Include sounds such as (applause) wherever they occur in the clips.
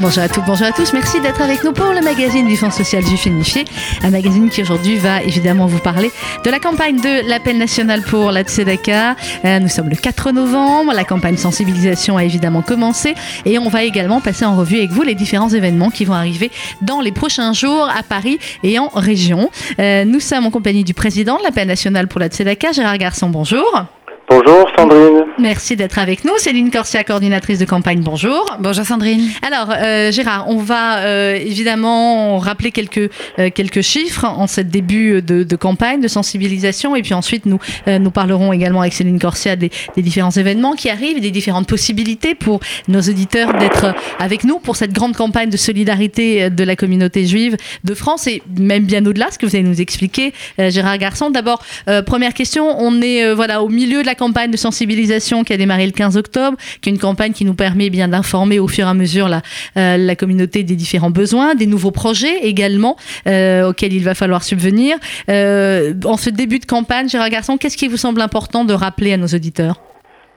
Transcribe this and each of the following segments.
Bonjour à toutes, bonjour à tous. Merci d'être avec nous pour le magazine du Fonds social juif unifié. Un magazine qui aujourd'hui va évidemment vous parler de la campagne de l'appel national pour la Tzedaka. Euh, nous sommes le 4 novembre. La campagne sensibilisation a évidemment commencé et on va également passer en revue avec vous les différents événements qui vont arriver dans les prochains jours à Paris et en région. Euh, nous sommes en compagnie du président de l'appel national pour la Tzedaka, Gérard Garçon. Bonjour. Bonjour Sandrine. Merci d'être avec nous. Céline Corsia, coordinatrice de campagne. Bonjour. Bonjour Sandrine. Alors euh, Gérard, on va euh, évidemment rappeler quelques euh, quelques chiffres en ce début de, de, campagne de sensibilisation et puis ensuite nous euh, nous parlerons également avec Céline Corsia des, des, différents événements qui arrivent, des différentes possibilités pour nos auditeurs d'être avec nous pour cette grande campagne de solidarité de la communauté juive de France et même bien au-delà, ce que vous allez nous expliquer, Gérard Garçon. D'abord, première question, on est voilà au milieu de la campagne de sensibilisation qui a démarré le 15 octobre, qui est une campagne qui nous permet bien d'informer au fur et à mesure la, euh, la communauté des différents besoins, des nouveaux projets également euh, auxquels il va falloir subvenir. Euh, en ce début de campagne, Gérard Garçon, qu'est-ce qui vous semble important de rappeler à nos auditeurs?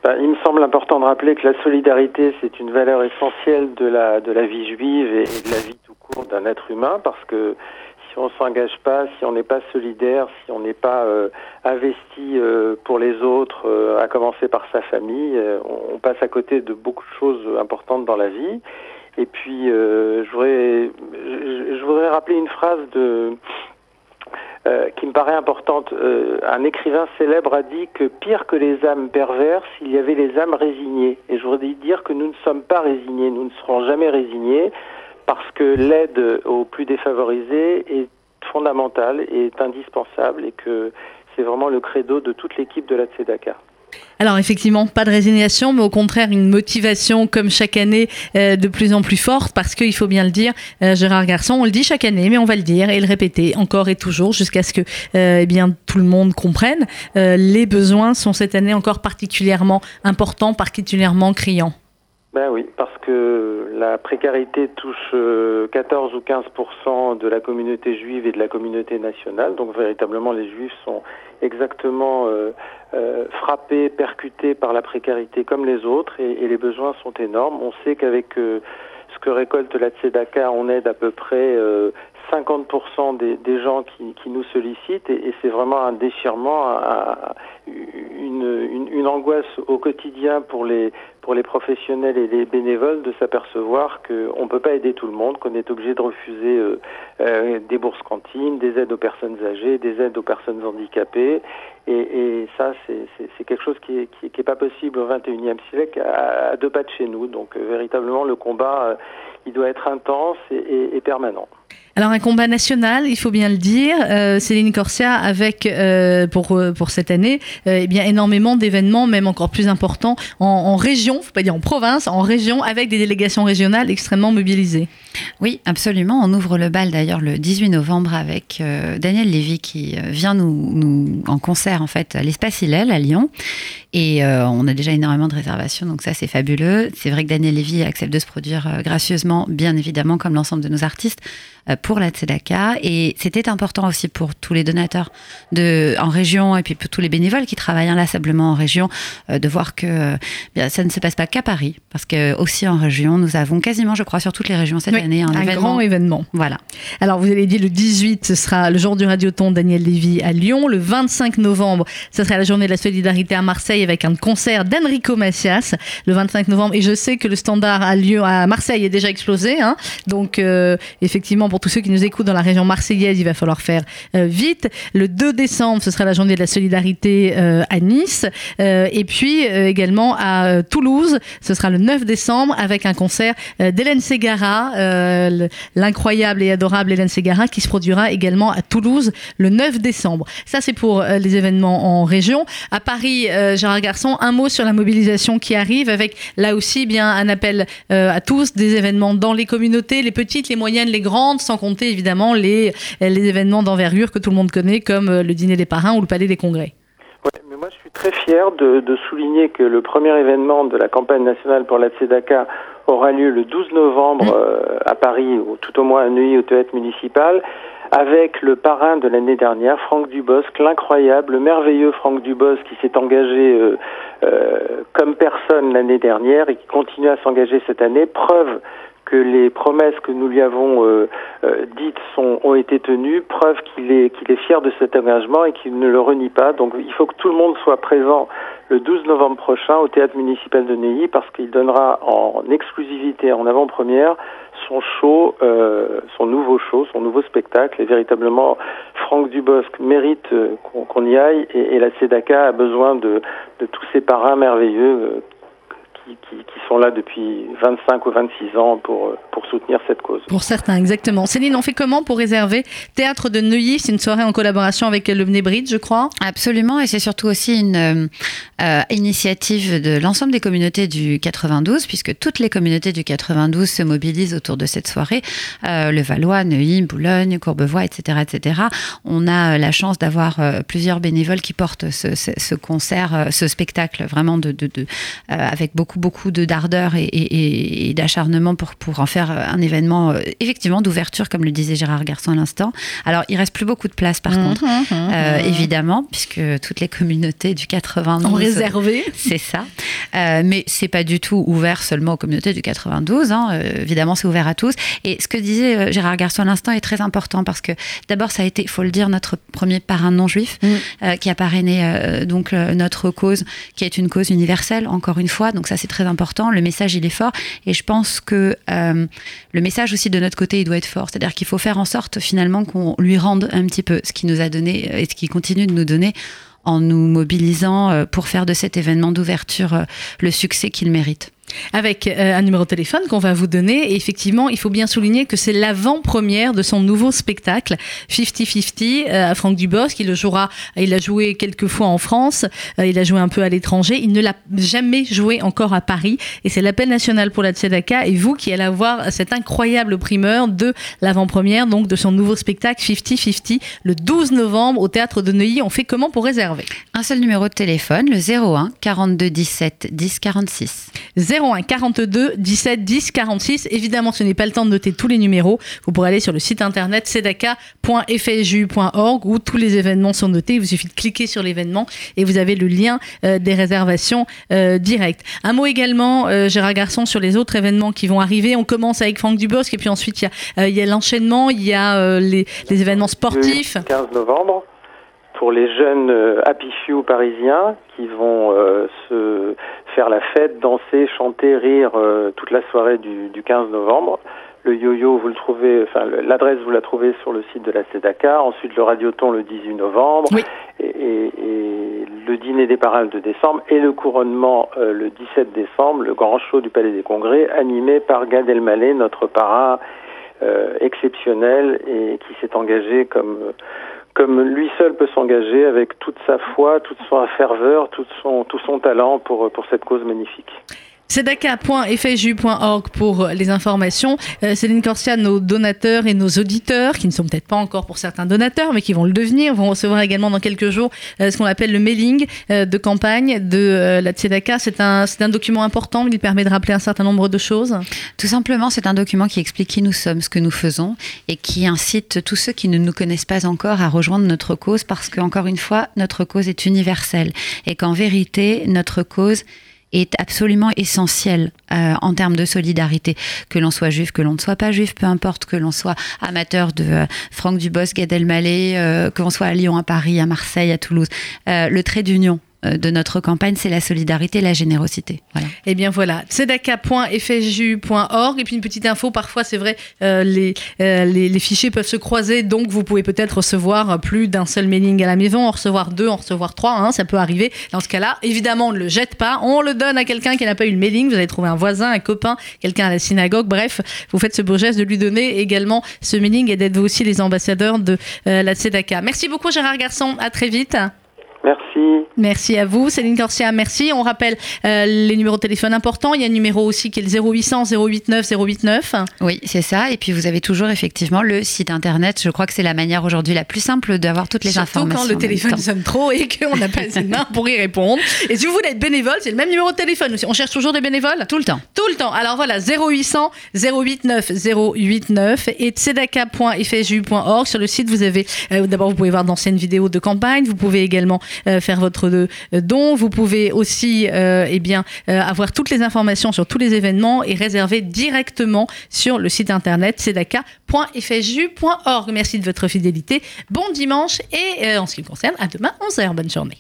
Ben, il me semble important de rappeler que la solidarité, c'est une valeur essentielle de la, de la vie juive et, et de la vie tout court d'un être humain, parce que si on s'engage pas, si on n'est pas solidaire, si on n'est pas euh, investi euh, pour les autres, euh, à commencer par sa famille, on, passe à côté de beaucoup de choses importantes dans la vie. Et puis, je voudrais, je, voudrais rappeler une phrase qui me paraît importante. un écrivain célèbre a dit que pire que les âmes perverses, il y avait les âmes résignées. Et je voudrais dire que nous ne sommes pas résignés, nous ne serons jamais résignés parce que l'aide aux plus défavorisés est fondamentale est indispensable et que c'est vraiment le credo de toute l'équipe de la Tzedaka. Alors effectivement, pas de résignation, mais au contraire une motivation comme chaque année euh, de plus en plus forte, parce qu'il faut bien le dire, euh, Gérard Garçon, on le dit chaque année, mais on va le dire et le répéter encore et toujours jusqu'à ce que euh, eh bien tout le monde comprenne. les besoins sont cette année encore particulièrement importants, particulièrement criants. Ben oui, parce que la précarité touche 14 ou 15% de la communauté juive et de la communauté nationale. Donc véritablement, les juifs sont exactement euh, euh, frappés, percutés par la précarité comme les autres, et, les besoins sont énormes. On sait qu'avec euh, ce que récolte la Tzedaka, on aide à peu près 50% des, des, gens qui, qui, nous sollicitent et, et c'est vraiment un déchirement, un, une, une, angoisse au quotidien pour les, pour les professionnels et les bénévoles de s'apercevoir qu'on ne peut pas aider tout le monde, qu'on est obligé de refuser euh, euh, des bourses cantines, des aides aux personnes âgées, des aides aux personnes handicapées. Et, ça, c'est quelque chose qui n'est qui, est pas possible au XXIe siècle à, deux pas de chez nous. Donc euh, véritablement, le combat, il doit être intense et permanent. Alors un combat national, il faut bien le dire. Euh, Céline Corsia avec euh, pour pour cette année, euh, eh bien énormément d'événements, même encore plus importants en, en, région, faut pas dire en province, en région, avec des délégations régionales extrêmement mobilisées. Oui, absolument. On ouvre le bal d'ailleurs le 18 novembre avec euh, Daniel Lévy qui vient nous, nous en concert en fait à l'espace Hillel à Lyon. Et euh, on a déjà énormément de réservations, donc ça c'est fabuleux. C'est vrai que Daniel Lévy accepte de se produire euh, gracieusement, bien évidemment, comme l'ensemble de nos artistes, euh, pour la Tzedaka. Et c'était important aussi pour tous les donateurs de, en région et puis pour tous les bénévoles qui travaillent inlassablement en région, euh, de voir que euh, bien, ça ne se passe pas qu'à Paris, parce que aussi en région, nous avons quasiment, je crois, sur toutes les régions cette oui, année un, un événement. grand événement. Voilà. Alors vous avez dit le 18, ce sera le jour du radioton Daniel Lévy à Lyon. Le 25 novembre, ce sera la journée de la solidarité à Marseille avec un concert d'Enrico Macias le 25 novembre. Et je sais que le standard à Lyon, à Marseille est déjà explosé. Hein. Donc euh, effectivement, pour tous ceux qui nous écoutent dans la région marseillaise, il va falloir faire euh, vite. Le 2 décembre, ce sera la journée de la solidarité euh, à Nice. Euh, et puis également à Toulouse, ce sera le 9 décembre avec un concert d'Hélène Ségara, l'incroyable et adorable Hélène Ségara, qui se produira également à Toulouse le 9 décembre. Ça, c'est pour les événements en région. À Paris, Gérard Garçon, un mot sur la mobilisation qui arrive avec là aussi bien un appel à tous, des événements dans les communautés, les petites, les moyennes, les grandes, sans compter évidemment les, les événements d'envergure que tout le monde connaît, comme le dîner des parrains ou le palais des congrès. Ouais, mais moi je suis très fier de, de, souligner que le premier événement de la campagne nationale pour la Tzedaka aura lieu le 12 novembre mmh. euh, à Paris, ou tout au moins à Neuilly au théâtre municipal, avec le parrain de l'année dernière, Franck Dubosc, l'incroyable, le merveilleux Franck Dubosc qui s'est engagé euh, euh, comme personne l'année dernière et qui continue à s'engager cette année, preuve que les promesses que nous lui avons euh, euh, dites ont été tenues, preuve qu'il est, qu'il est fier de cet engagement et qu'il ne le renie pas. Donc il faut que tout le monde soit présent le 12 novembre prochain au théâtre municipal de Neuilly parce qu'il donnera en exclusivité, en avant-première, son show, euh, son nouveau show, son nouveau spectacle. Et véritablement, Franck Dubosc mérite qu'on y aille et, la SEDACA a besoin de, tous ces parrains merveilleux qui, qui, qui, sont là depuis 25 ou 26 ans pour, pour soutenir cette cause. Pour certains, exactement. Céline, on fait comment pour réserver Théâtre de Neuilly C'est une soirée en collaboration avec le Bridge, je crois? Absolument, et c'est surtout aussi une euh, initiative de l'ensemble des communautés du 92, puisque toutes les communautés du 92 se mobilisent autour de cette soirée. Euh, le Valois, Neuilly, Boulogne, Courbevoie, etc. etc. On a la chance d'avoir euh, plusieurs bénévoles qui portent ce, ce, ce concert, euh, ce spectacle, vraiment de, de, de avec beaucoup beaucoup de d'ardeur et, et, et d'acharnement pour, pour en faire un événement effectivement d'ouverture, comme le disait Gérard Garçon à l'instant. Alors, il reste plus beaucoup de place, par mmh, contre, mmh, mmh. évidemment, puisque toutes les communautés du 92 réservé. (laughs) C'est ça. Euh, mais c'est pas du tout ouvert seulement aux communautés du 92. Hein. Euh, évidemment, c'est ouvert à tous. Et ce que disait euh, Gérard Garçon à l'instant est très important parce que d'abord, ça a été, il faut le dire, notre premier parrain non juif euh, qui a parrainé euh, donc notre cause, qui est une cause universelle, encore une fois. Donc ça, c'est très important. Le message, il est fort. Et je pense que le message aussi de notre côté, il doit être fort. C'est-à-dire qu'il faut faire en sorte finalement qu'on lui rende un petit peu ce qu'il nous a donné et ce qu'il continue de nous donner en nous mobilisant euh, pour faire de cet événement d'ouverture euh, le succès qu'il mérite avec euh, un numéro de téléphone qu'on va vous donner. Et effectivement, il faut bien souligner que c'est l'avant-première de son nouveau spectacle 50-50 euh, à Franck Dubosc. Il le jouera, il a joué quelques fois en France, euh, il a joué un peu à l'étranger. Il ne l'a jamais joué encore à Paris. Et c'est l'appel national pour la Tzedaka et vous qui allez avoir cette incroyable primeur de l'avant-première, donc de son nouveau spectacle 50-50 le 12 novembre au théâtre de Neuilly. On fait comment pour réserver? Un seul numéro de téléphone, le 01 42 17 10 46. 01 42 17 10 46. Évidemment, ce n'est pas le temps de noter tous les numéros. Vous pourrez aller sur le site internet sedaka.fju.org où tous les événements sont notés. Il vous suffit de cliquer sur l'événement et vous avez le lien euh, des réservations euh, directes. Un mot également, euh, Gérard Garçon, sur les autres événements qui vont arriver. On commence avec Franck Dubosc et puis ensuite il y a, il l'enchaînement, il y a euh, les, événements sportifs. Le 15 novembre pour les jeunes Happy Few parisiens qui vont se faire la fête, danser, chanter, rire euh, toute la soirée du, du 15 novembre. Le yo-yo, vous le trouvez, enfin l'adresse vous la trouvez sur le site de la SEDACA. Ensuite le radioton le 18 novembre oui. et, et, et, le dîner des parrains de décembre et le couronnement euh, le 17 décembre, le grand show du Palais des Congrès animé par Gad Elmaleh, notre parrain euh, exceptionnel et qui s'est engagé comme comme lui seul peut s'engager avec toute sa foi, toute sa ferveur, tout son, tout son talent pour, pour cette cause magnifique. Sedaka.fju.org pour les informations. Euh, Céline Corsia, nos donateurs et nos auditeurs, qui ne sont peut-être pas encore pour certains donateurs, mais qui vont le devenir, vont recevoir également dans quelques jours euh, ce qu'on appelle le mailing euh, de campagne de euh, la Tzedaka. C'est un, c'est un document important, il permet de rappeler un certain nombre de choses. Tout simplement, c'est un document qui explique qui nous sommes, ce que nous faisons, et qui incite tous ceux qui ne nous connaissent pas encore à rejoindre notre cause, parce qu'encore une fois, notre cause est universelle, et qu'en vérité, notre cause est absolument essentiel euh, en termes de solidarité. Que l'on soit juif, que l'on ne soit pas juif, peu importe, que l'on soit amateur de euh, Franck Dubosc, Gad Elmaleh, euh, que l'on soit à Lyon, à Paris, à Marseille, à Toulouse. Euh, le trait d'union de notre campagne, c'est la solidarité, la générosité. Voilà. Et Eh bien voilà, tzedaka.fju.org. Et puis une petite info, parfois c'est vrai, euh, les, euh, les, les, fichiers peuvent se croiser, donc vous pouvez peut-être recevoir plus d'un seul mailing à la maison, en recevoir deux, en recevoir trois, hein, ça peut arriver. Dans ce cas-là, évidemment, on ne le jette pas, on le donne à quelqu'un qui n'a pas eu le mailing. Vous allez trouver un voisin, un copain, quelqu'un à la synagogue. Bref, vous faites ce beau geste de lui donner également ce mailing et d'être vous aussi les ambassadeurs de euh, la Tzedaka. Merci beaucoup Gérard Garçon, à très vite. Merci. Merci à vous, Céline Corsia. Merci. On rappelle euh, les numéros de téléphone importants. Il y a un numéro aussi qui est le 0800 089 089. Oui, c'est ça. Et puis vous avez toujours effectivement le site internet. Je crois que c'est la manière aujourd'hui la plus simple d'avoir toutes les Surtout informations. quand le téléphone sonne trop et qu'on n'a pas assez de main pour y répondre. Et si vous voulez être bénévole, c'est le même numéro de téléphone aussi. On cherche toujours des bénévoles? Tout le temps. Le temps. Alors voilà, 0800 089 089 et tzedaka.fju.org. Sur le site, vous avez, euh, d'abord, vous pouvez voir d'anciennes vidéos de campagne. Vous pouvez également faire votre don. Vous pouvez aussi eh bien, avoir toutes les informations sur tous les événements et réserver directement sur le site internet sedaka.fju.org. Merci de votre fidélité. Bon dimanche et en ce qui me concerne, à demain 11h. Bonne journée.